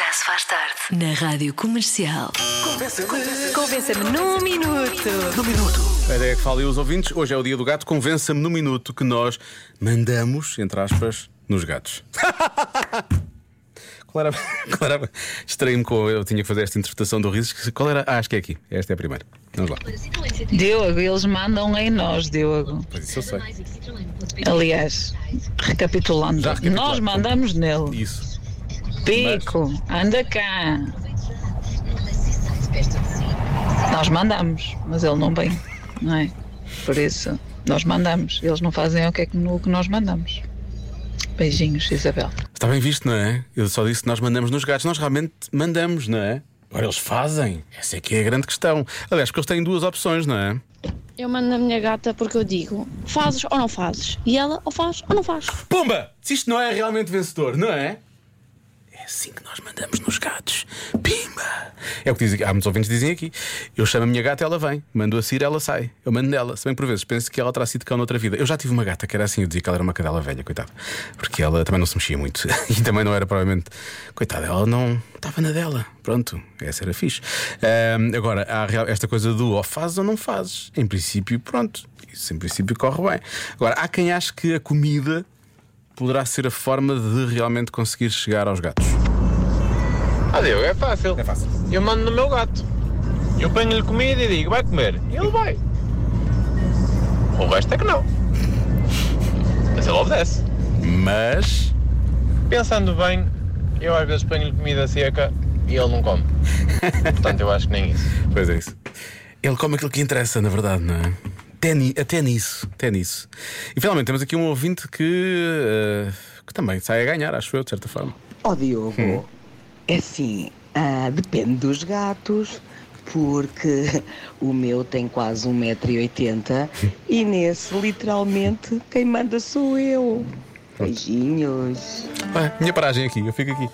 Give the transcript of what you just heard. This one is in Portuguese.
Já se faz tarde. Na Rádio Comercial. Convença-me num minuto. A ideia é que falem os ouvintes. Hoje é o dia do gato. Convença-me no minuto que nós mandamos, entre aspas, nos gatos. Qual era? Qual era? Estranho-me com. Eu tinha que fazer esta interpretação do riso. Qual era? Ah, acho que é aqui. Esta é a primeira. Vamos lá. Diogo, eles mandam em nós, Diogo. Pois isso eu sei. Aliás, recapitulando, Já recapitulado. nós mandamos nele. Isso. Pico, anda cá. Nós mandamos, mas ele não vem, não é? Por isso, nós mandamos. Eles não fazem o que, é que, o que nós mandamos. Beijinhos, Isabel. Está bem visto, não é? Eu só disse que nós mandamos nos gatos. Nós realmente mandamos, não é? Agora eles fazem. Essa é que é a grande questão. Aliás, porque eles têm duas opções, não é? Eu mando na minha gata porque eu digo fazes ou não fazes. E ela ou faz ou não faz. Pumba! Se isto não é realmente vencedor, não é? Assim que nós mandamos nos gatos. Pimba! É o que dizem, há muitos ouvintes que dizem aqui. Eu chamo a minha gata, ela vem. Mando a Cira, ela sai. Eu mando nela. Se bem por vezes penso que ela terá sido cão noutra vida. Eu já tive uma gata que era assim, eu dizia que ela era uma cadela velha, coitada. Porque ela também não se mexia muito. E também não era provavelmente. Coitada, ela não estava na dela. Pronto, essa era fixe. Ahm, agora, há esta coisa do ou fazes ou não fazes. Em princípio, pronto. Isso em princípio corre bem. Agora, há quem ache que a comida poderá ser a forma de realmente conseguir chegar aos gatos. Ah, Diogo, é fácil. É fácil. Eu mando no meu gato. Eu ponho-lhe comida e digo, vai comer. E ele vai. O resto é que não. Mas ele obedece. Mas. Pensando bem, eu às vezes ponho-lhe comida seca e ele não come. Portanto, eu acho que nem isso. Pois é isso. Ele come aquilo que interessa, na verdade, não é? Até, ni- até nisso, até nisso. E finalmente temos aqui um ouvinte que, eh, que também sai a ganhar, acho eu, de certa forma. Ó Diogo, é assim, ah, depende dos gatos, porque o meu tem quase 1,80m e nesse, literalmente, quem manda sou eu. Beijinhos. Olha, minha paragem aqui, eu fico aqui.